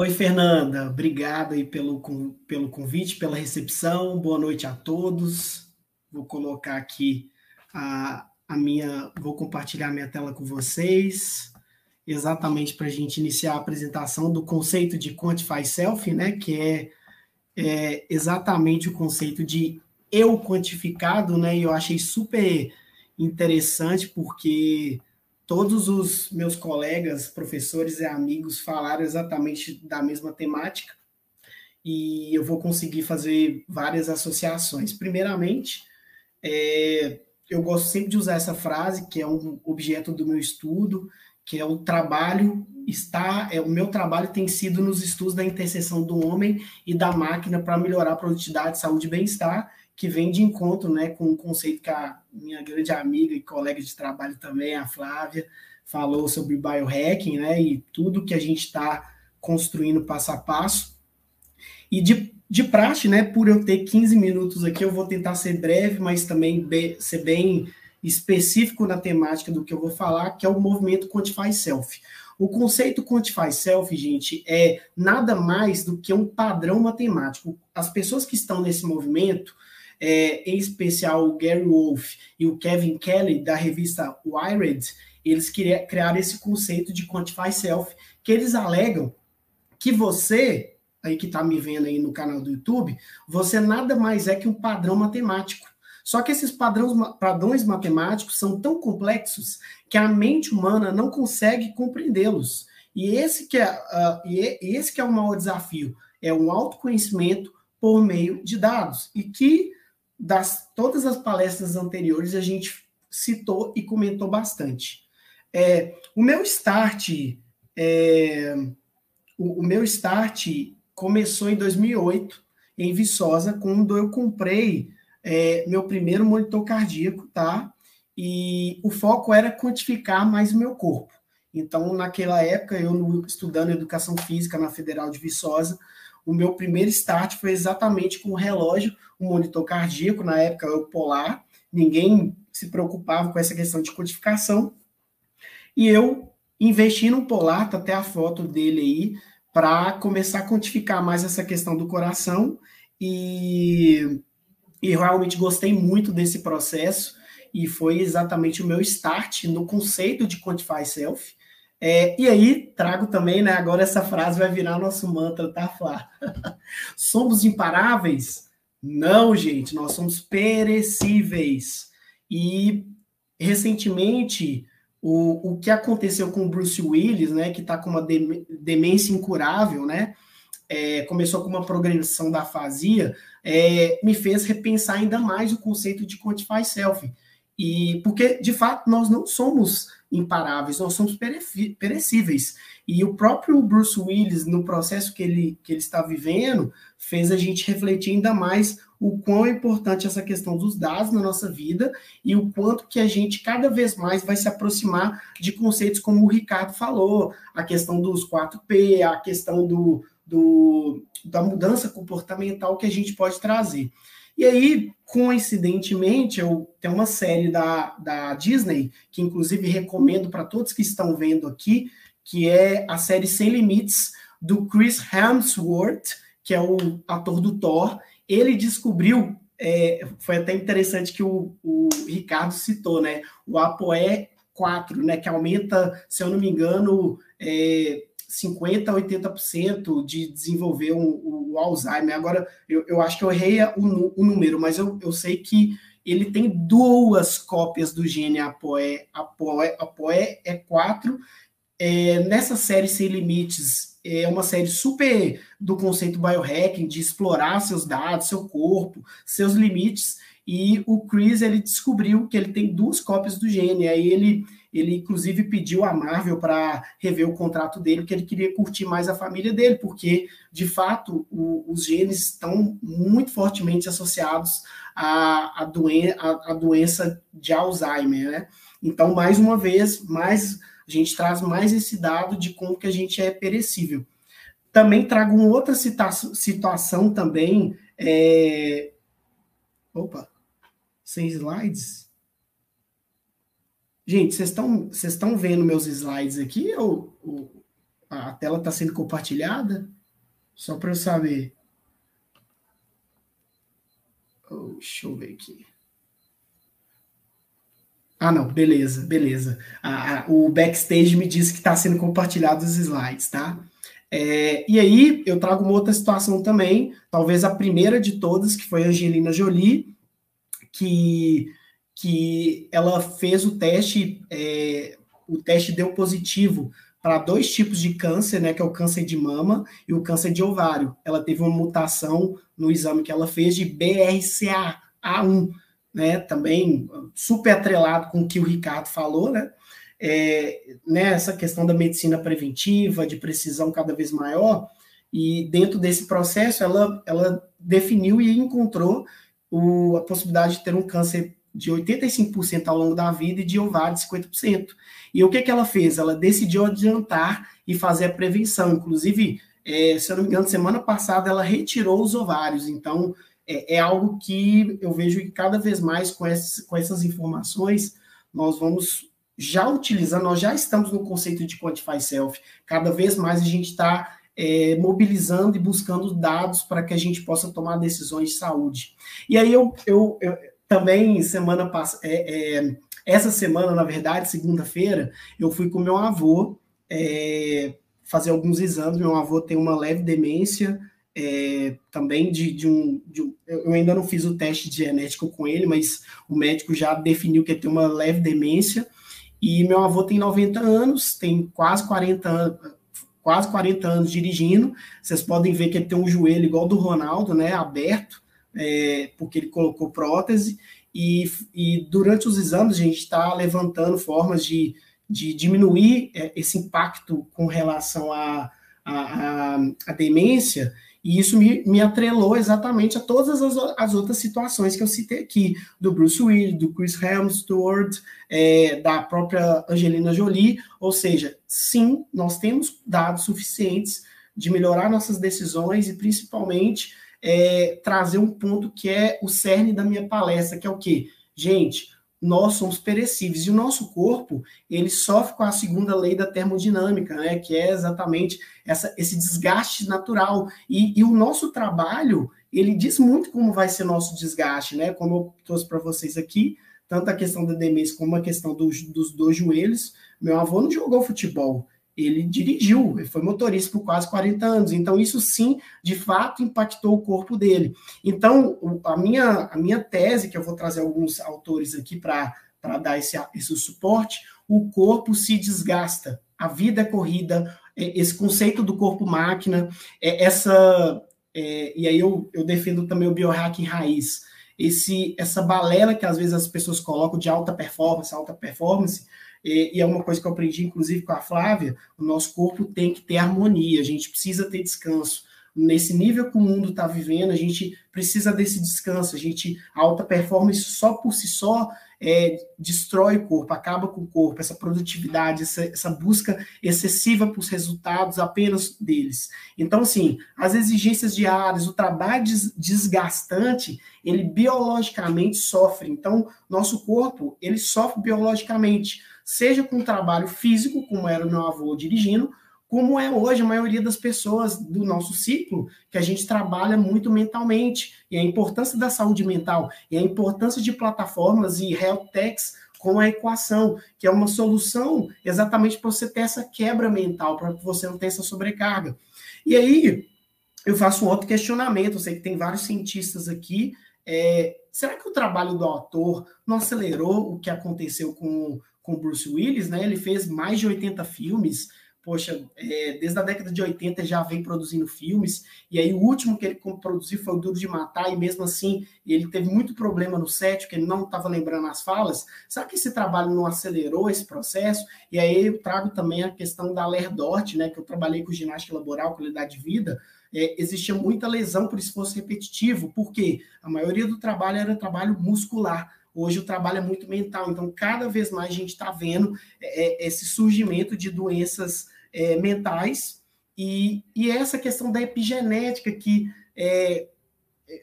Oi, Fernanda. Obrigado aí pelo, pelo convite, pela recepção. Boa noite a todos. Vou colocar aqui a, a minha. Vou compartilhar minha tela com vocês, exatamente para a gente iniciar a apresentação do conceito de Quantify Self, né? Que é, é exatamente o conceito de eu quantificado, né? E eu achei super interessante porque todos os meus colegas, professores e amigos falaram exatamente da mesma temática e eu vou conseguir fazer várias associações. Primeiramente, é, eu gosto sempre de usar essa frase, que é um objeto do meu estudo, que é o trabalho está, é o meu trabalho tem sido nos estudos da interseção do homem e da máquina para melhorar a produtividade, saúde e bem-estar, que vem de encontro né, com o conceito que a minha grande amiga e colega de trabalho também, a Flávia, falou sobre biohacking, né, e tudo que a gente está construindo passo a passo. E de, de praxe, né, por eu ter 15 minutos aqui, eu vou tentar ser breve, mas também be, ser bem específico na temática do que eu vou falar, que é o movimento Quantify Self. O conceito Quantify Self, gente, é nada mais do que um padrão matemático. As pessoas que estão nesse movimento, é, em especial o Gary Wolf e o Kevin Kelly, da revista Wired, eles criaram esse conceito de Quantify Self, que eles alegam que você, aí que está me vendo aí no canal do YouTube, você nada mais é que um padrão matemático. Só que esses padrões, padrões matemáticos são tão complexos que a mente humana não consegue compreendê-los. E esse que é, uh, e esse que é o maior desafio, é um autoconhecimento por meio de dados. E que das todas as palestras anteriores a gente citou e comentou bastante. É, o meu start, é, o, o, meu start começou em 2008 em Viçosa, quando eu comprei é, meu primeiro monitor cardíaco, tá? E o foco era quantificar mais o meu corpo. Então, naquela época, eu estudando educação física na Federal de Viçosa, o meu primeiro start foi exatamente com o relógio, um monitor cardíaco, na época o polar, ninguém se preocupava com essa questão de codificação, e eu investi no polar, tá até a foto dele aí, para começar a quantificar mais essa questão do coração, e, e realmente gostei muito desse processo, e foi exatamente o meu start no conceito de Quantify Self, é, e aí, trago também, né? Agora essa frase vai virar nosso mantra, tá, Flá? somos imparáveis? Não, gente, nós somos perecíveis. E recentemente, o, o que aconteceu com o Bruce Willis, né? Que está com uma demência incurável, né? É, começou com uma progressão da afasia, é, me fez repensar ainda mais o conceito de quantify self. E porque, de fato, nós não somos imparáveis, nós somos perecíveis. E o próprio Bruce Willis, no processo que ele, que ele está vivendo, fez a gente refletir ainda mais o quão é importante essa questão dos dados na nossa vida e o quanto que a gente cada vez mais vai se aproximar de conceitos como o Ricardo falou, a questão dos 4P, a questão do, do, da mudança comportamental que a gente pode trazer. E aí, coincidentemente, eu tenho uma série da, da Disney, que inclusive recomendo para todos que estão vendo aqui, que é a série Sem Limites, do Chris Hemsworth, que é o ator do Thor. Ele descobriu, é, foi até interessante que o, o Ricardo citou, né? O ApoE 4, né? Que aumenta, se eu não me engano, é, 50% a 80% de desenvolver o, o, Alzheimer. Agora, eu, eu acho que eu errei o, o número, mas eu, eu sei que ele tem duas cópias do gene APOE. APOE, APOE é 4. É, nessa série Sem Limites, é uma série super do conceito biohacking, de explorar seus dados, seu corpo, seus limites. E o Chris, ele descobriu que ele tem duas cópias do gene. Aí ele ele, inclusive, pediu a Marvel para rever o contrato dele, porque ele queria curtir mais a família dele, porque, de fato, o, os genes estão muito fortemente associados à, à, doen à, à doença de Alzheimer, né? Então, mais uma vez, mais a gente traz mais esse dado de como que a gente é perecível. Também trago uma outra situação também. É... Opa, sem slides? Gente, vocês estão vendo meus slides aqui ou, ou, a tela está sendo compartilhada? Só para eu saber. Oh, deixa eu ver aqui. Ah, não, beleza, beleza. Ah, o backstage me disse que está sendo compartilhado os slides, tá? É, e aí eu trago uma outra situação também, talvez a primeira de todas, que foi a Angelina Jolie, que, que ela fez o teste, é, o teste deu positivo para dois tipos de câncer, né, que é o câncer de mama e o câncer de ovário. Ela teve uma mutação no exame que ela fez de BRCA1, né, também super atrelado com o que o Ricardo falou, né, é, nessa né, questão da medicina preventiva, de precisão cada vez maior, e dentro desse processo ela, ela definiu e encontrou o, a possibilidade de ter um câncer de 85% ao longo da vida e de ovário de 50%. E o que, que ela fez? Ela decidiu adiantar e fazer a prevenção. Inclusive, é, se eu não me engano, semana passada ela retirou os ovários. Então, é, é algo que eu vejo que cada vez mais com, esses, com essas informações nós vamos já utilizando, nós já estamos no conceito de Quantify Self. Cada vez mais a gente está é, mobilizando e buscando dados para que a gente possa tomar decisões de saúde. E aí eu, eu, eu também semana passada, é, é, essa semana, na verdade, segunda-feira, eu fui com meu avô é, fazer alguns exames. Meu avô tem uma leve demência, é, também de, de, um, de, um, Eu ainda não fiz o teste genético com ele, mas o médico já definiu que tem uma leve demência. E meu avô tem 90 anos, tem quase 40 anos, quase 40 anos dirigindo. Vocês podem ver que ele tem um joelho igual do Ronaldo, né? Aberto, é, porque ele colocou prótese. E, e durante os exames a gente está levantando formas de, de diminuir é, esse impacto com relação à a, a, a, demência e isso me, me atrelou exatamente a todas as, as outras situações que eu citei aqui, do Bruce Willis, do Chris Hemsworth, é, da própria Angelina Jolie. Ou seja, sim, nós temos dados suficientes de melhorar nossas decisões e principalmente é, trazer um ponto que é o cerne da minha palestra, que é o quê? Gente, nós somos perecíveis. E o nosso corpo ele sofre com a segunda lei da termodinâmica, né, que é exatamente essa, esse desgaste natural. E, e, o nosso trabalho ele diz muito como vai ser nosso desgaste, né, como eu trouxe para vocês aqui, tanto a questão da demência como a questão dos, dos dois joelhos. Meu avô não jogou futebol, ele dirigiu, ele foi motorista por quase 40 anos. Então, isso sim, de fato, impactou o corpo dele. Então, a minha, a minha tese, que eu vou trazer alguns autores aqui para dar esse, esse suporte, o corpo se desgasta. A vida é corrida, é, esse conceito do corpo-máquina, é essa. É, e aí eu, eu defendo também o biohacking raiz. Esse, essa balela que às vezes as pessoas colocam de alta performance, alta performance, e, e, é uma coisa que eu aprendi, inclusive, com a Flávia: o nosso corpo tem que ter harmonia, a gente precisa ter descanso. Nesse nível que o mundo está vivendo, a gente precisa desse descanso. A gente, a alta performance só por si só é, destrói o corpo, acaba com o corpo, essa produtividade, essa, essa busca excessiva para os resultados apenas deles. Então, assim, as exigências diárias, o trabalho desgastante, ele biologicamente sofre. Então, nosso corpo, ele sofre biologicamente seja com trabalho físico, como era o meu avô dirigindo, como é hoje a maioria das pessoas do nosso ciclo, que a gente trabalha muito mentalmente, e a importância da saúde mental, e a importância de plataformas e health techs com a equação, que é uma solução exatamente para você ter essa quebra mental, para você não tenha essa sobrecarga. E aí, eu faço um outro questionamento, eu sei que tem vários cientistas aqui, é, será que o trabalho do autor não acelerou o que aconteceu com com Bruce Willis, né? Ele fez mais de 80 filmes. Poxa, é, desde a década de 80 já vem produzindo filmes, e aí o último que ele produziu foi o Duro de Matar, e mesmo assim ele teve muito problema no set, porque ele não estava lembrando as falas. Será que esse trabalho não acelerou esse processo? E aí eu trago também a questão da Lerdort, né? Que eu trabalhei com ginástica laboral, qualidade de vida, é, existia muita lesão por esforço repetitivo, porque a maioria do trabalho era trabalho muscular. Hoje o trabalho é muito mental, então cada vez mais a gente está vendo é, é, esse surgimento de doenças é, mentais e, e essa questão da epigenética que é,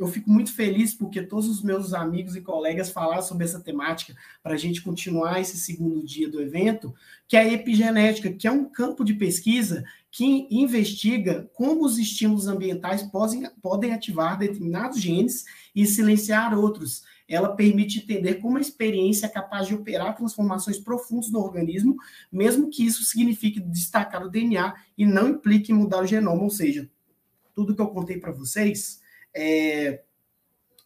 eu fico muito feliz porque todos os meus amigos e colegas falaram sobre essa temática para a gente continuar esse segundo dia do evento, que é a epigenética, que é um campo de pesquisa que investiga como os estímulos ambientais podem, podem ativar determinados genes e silenciar outros. Ela permite entender como a experiência é capaz de operar transformações profundas no organismo, mesmo que isso signifique destacar o DNA e não implique mudar o genoma, ou seja, tudo que eu contei para vocês é,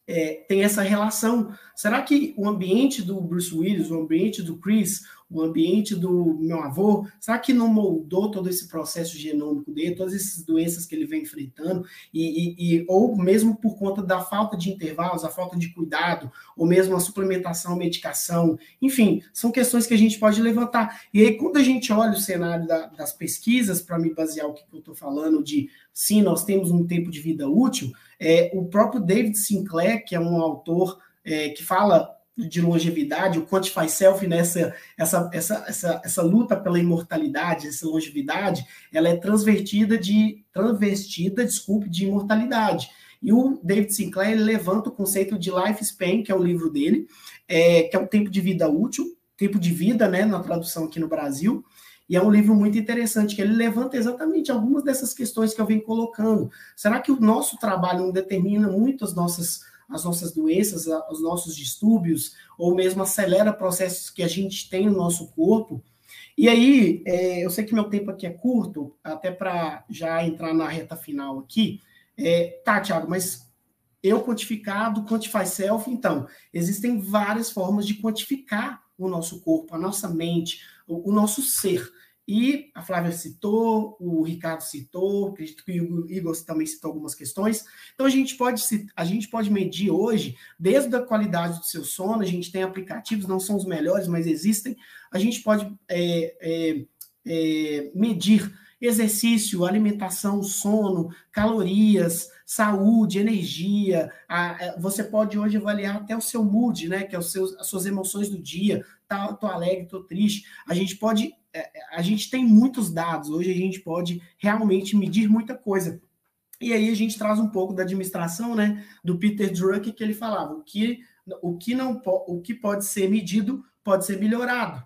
é, tem essa relação. Será que o ambiente do Bruce Willis, o ambiente do Chris, o ambiente do meu avô, será que não moldou todo esse processo genômico dele, todas essas doenças que ele vem enfrentando, e, e, e, ou mesmo por conta da falta de intervalos, a falta de cuidado, ou mesmo a suplementação, medicação, enfim, são questões que a gente pode levantar. E aí, quando a gente olha o cenário da, das pesquisas, para me basear o que eu estou falando de sim, nós temos um tempo de vida útil, é, o próprio David Sinclair, que é um autor é, que fala de longevidade, o Quantify Self, nessa né, essa, essa, essa, essa luta pela imortalidade, essa longevidade, ela é transvertida de transvestida, desculpe, de imortalidade. E o David Sinclair levanta o conceito de lifespan, que é o livro dele, é, que é o tempo de vida útil, tempo de vida, né, na tradução aqui no Brasil. E é um livro muito interessante, que ele levanta exatamente algumas dessas questões que eu venho colocando. Será que o nosso trabalho não determina muito as nossas as nossas doenças, os nossos distúrbios, ou mesmo acelera processos que a gente tem no nosso corpo. E aí, é, eu sei que meu tempo aqui é curto, até para já entrar na reta final aqui. É, tá, Tiago, mas eu quantificado, quantify self, então, existem várias formas de quantificar o nosso corpo, a nossa mente, o, o nosso ser. E a Flávia citou, o Ricardo citou, acredito que o Igor também citou algumas questões. Então a gente pode a gente pode medir hoje, desde a qualidade do seu sono, a gente tem aplicativos, não são os melhores, mas existem. A gente pode é, é, é, medir exercício, alimentação, sono, calorias, saúde, energia. A, você pode hoje avaliar até o seu mood, né? Que é os seus, as suas emoções do dia. Tá, tô alegre, tô triste. A gente pode é, a gente tem muitos dados, hoje a gente pode realmente medir muita coisa. E aí a gente traz um pouco da administração, né, do Peter Drucker, que ele falava, o que, o que, não, o que pode ser medido pode ser melhorado.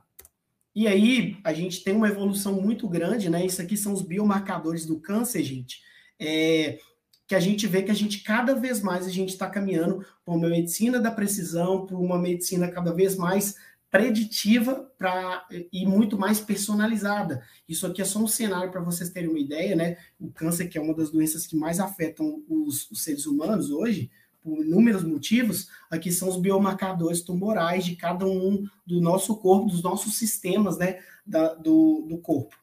E aí a gente tem uma evolução muito grande, né, isso aqui são os biomarcadores do câncer, gente, é, que a gente vê que a gente, cada vez mais, a gente está caminhando para uma medicina da precisão, para uma medicina cada vez mais preditiva para e muito mais personalizada. Isso aqui é só um cenário para vocês terem uma ideia, né? O câncer, que é uma das doenças que mais afetam os, os seres humanos hoje, por inúmeros motivos, aqui são os biomarcadores tumorais de cada um do nosso corpo, dos nossos sistemas, né? Da, do, do corpo.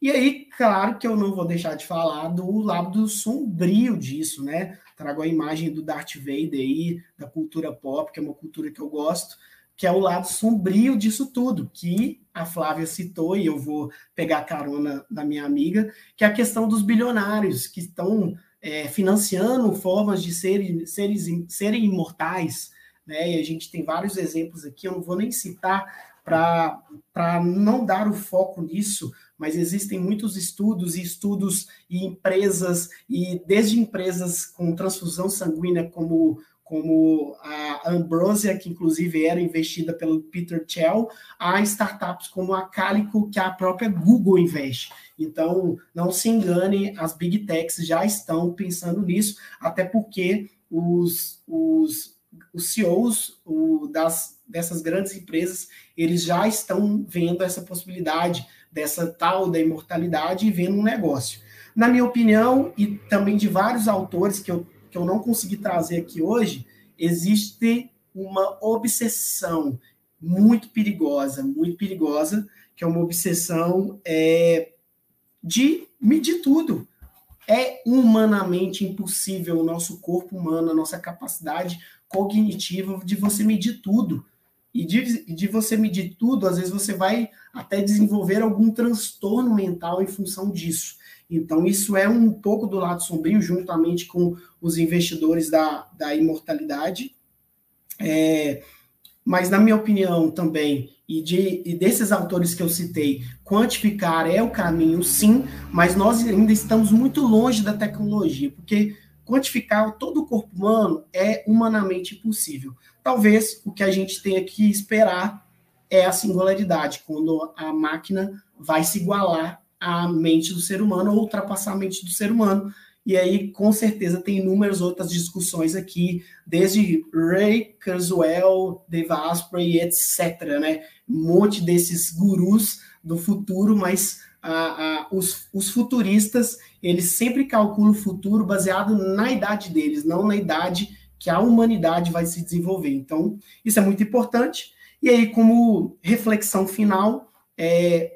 E aí, claro que eu não vou deixar de falar do lado sombrio disso, né? Trago a imagem do Darth Vader aí, da cultura pop, que é uma cultura que eu gosto, que é o lado sombrio disso tudo, que a Flávia citou, e eu vou pegar a carona da minha amiga, que é a questão dos bilionários que estão é, financiando formas de serem, serem, serem imortais. Né? E a gente tem vários exemplos aqui, eu não vou nem citar para não dar o foco nisso, mas existem muitos estudos e estudos e empresas, e desde empresas com transfusão sanguínea como como a Ambrosia, que inclusive era investida pelo Peter Thiel, a startups como a Calico, que a própria Google investe. Então, não se engane, as big techs já estão pensando nisso, até porque os, os, os CEOs o, das, dessas grandes empresas, eles já estão vendo essa possibilidade dessa tal da imortalidade e vendo um negócio. Na minha opinião, e também de vários autores que eu que eu não consegui trazer aqui hoje, existe uma obsessão muito perigosa, muito perigosa, que é uma obsessão é, de medir tudo. É humanamente impossível o nosso corpo humano, a nossa capacidade cognitiva de você medir tudo. E de, de você medir tudo, às vezes você vai até desenvolver algum transtorno mental em função disso. Então, isso é um pouco do lado sombrio, juntamente com os investidores da, da imortalidade. É, mas, na minha opinião, também, e, de, e desses autores que eu citei, quantificar é o caminho, sim, mas nós ainda estamos muito longe da tecnologia, porque quantificar todo o corpo humano é humanamente impossível. Talvez o que a gente tenha que esperar é a singularidade, quando a máquina vai se igualar à mente do ser humano ou ultrapassar a mente do ser humano. E aí, com certeza, tem inúmeras outras discussões aqui, desde Ray Kurzweil, Dave Asprey, etc. Né? Um monte desses gurus do futuro, mas ah, os, os futuristas, eles sempre calculam o futuro baseado na idade deles, não na idade que a humanidade vai se desenvolver. Então, isso é muito importante. E aí, como reflexão final, é,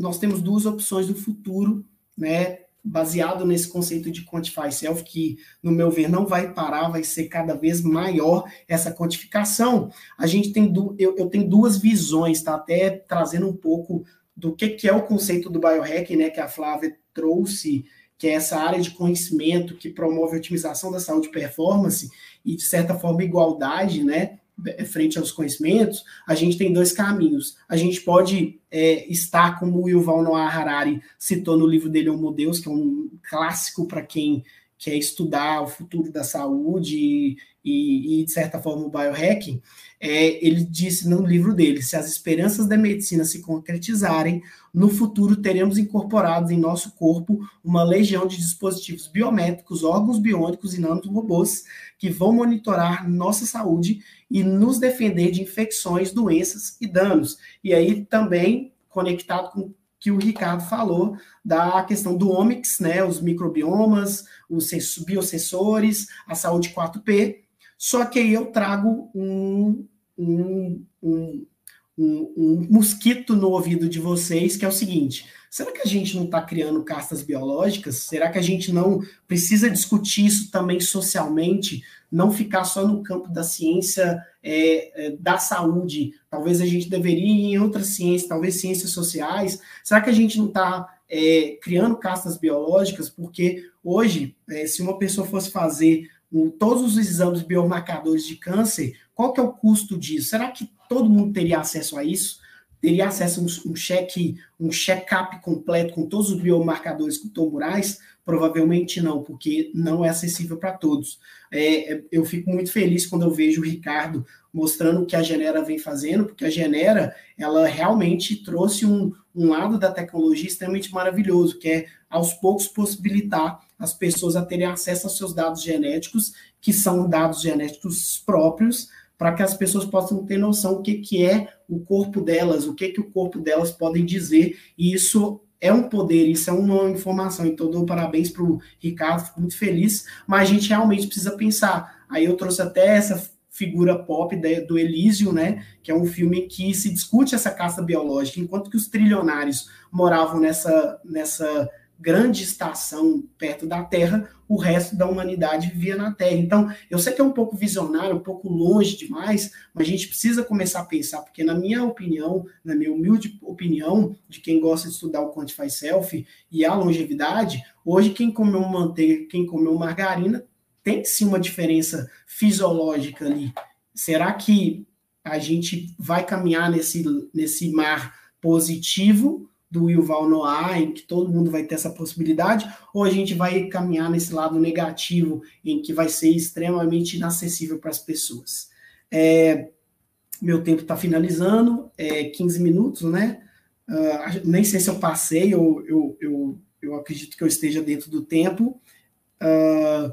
nós temos duas opções do futuro, né? Baseado nesse conceito de quantify self, que, no meu ver, não vai parar, vai ser cada vez maior essa quantificação. A gente tem, du eu, eu tenho duas visões, tá? Até trazendo um pouco do que, que é o conceito do biohacking, né? Que a Flávia trouxe, que é essa área de conhecimento que promove a otimização da saúde e performance e, de certa forma, igualdade, né? Frente aos conhecimentos, a gente tem dois caminhos. A gente pode é, estar, como o Yuval Noah Harari citou no livro dele, Homo Deus, que é um clássico para quem quer estudar o futuro da saúde e, e, e de certa forma, o biohacking, é, ele disse no livro dele: se as esperanças da medicina se concretizarem, no futuro teremos incorporados em nosso corpo uma legião de dispositivos biométricos, órgãos biônicos e nanorobôs que vão monitorar nossa saúde e nos defender de infecções, doenças e danos. E aí também conectado com que o Ricardo falou da questão do omics, né, os microbiomas, os biosensores, a saúde 4P, só que aí eu trago um, um, um, um, um mosquito no ouvido de vocês, que é o seguinte: será que a gente não está criando castas biológicas? Será que a gente não precisa discutir isso também socialmente? Não ficar só no campo da ciência é, é, da saúde? Talvez a gente deveria ir em outras ciências, talvez ciências sociais. Será que a gente não está é, criando castas biológicas? Porque hoje, é, se uma pessoa fosse fazer todos os exames biomarcadores de câncer, qual que é o custo disso? Será que todo mundo teria acesso a isso? Teria acesso a um, check, um check-up completo com todos os biomarcadores tumorais? Provavelmente não, porque não é acessível para todos. É, é, eu fico muito feliz quando eu vejo o Ricardo mostrando o que a Genera vem fazendo, porque a Genera, ela realmente trouxe um, um lado da tecnologia extremamente maravilhoso, que é, aos poucos, possibilitar as pessoas a terem acesso aos seus dados genéticos, que são dados genéticos próprios, para que as pessoas possam ter noção o que, que é o corpo delas, o que, que o corpo delas podem dizer, e isso é um poder, isso é uma informação. Então, dou parabéns para o Ricardo, fico muito feliz, mas a gente realmente precisa pensar. Aí eu trouxe até essa figura pop do Elísio, né, que é um filme que se discute essa caça biológica, enquanto que os trilionários moravam nessa, nessa grande estação perto da Terra, o resto da humanidade vivia na Terra. Então, eu sei que é um pouco visionário, um pouco longe demais, mas a gente precisa começar a pensar, porque na minha opinião, na minha humilde opinião, de quem gosta de estudar o Quantify Self e a longevidade, hoje quem comeu manteiga, quem comeu margarina, tem sim uma diferença fisiológica ali. Será que a gente vai caminhar nesse, nesse mar positivo do Yuval Noah, em que todo mundo vai ter essa possibilidade, ou a gente vai caminhar nesse lado negativo, em que vai ser extremamente inacessível para as pessoas. É, meu tempo está finalizando, é 15 minutos, né? Uh, nem sei se eu passei, ou eu, eu, eu acredito que eu esteja dentro do tempo. Uh,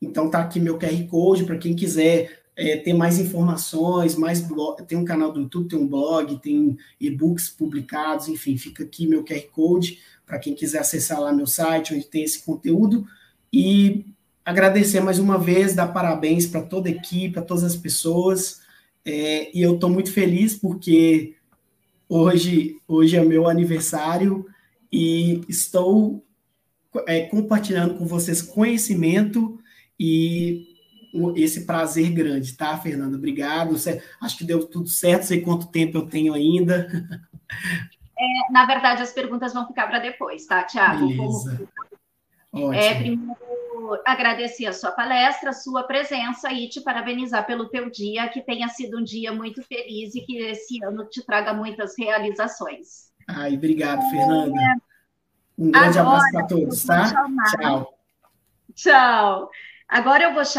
então tá aqui meu QR Code para quem quiser é, ter mais informações, mais blog, tem um canal do YouTube, tem um blog, tem e-books publicados, enfim, fica aqui meu QR Code para quem quiser acessar lá meu site, onde tem esse conteúdo. E agradecer mais uma vez, dar parabéns para toda a equipe, para todas as pessoas. É, e eu estou muito feliz porque hoje, hoje é meu aniversário e estou é, compartilhando com vocês conhecimento e esse prazer grande, tá, Fernanda? Obrigado. Acho que deu tudo certo, sei quanto tempo eu tenho ainda. É, na verdade, as perguntas vão ficar para depois, tá, Tiago? Beleza. Como... É, primeiro, agradecer a sua palestra, a sua presença e te parabenizar pelo teu dia, que tenha sido um dia muito feliz e que esse ano te traga muitas realizações. Ai, obrigado, Fernanda. Um grande Agora, abraço para todos, tá? Tchau. Tchau. Agora eu vou chamar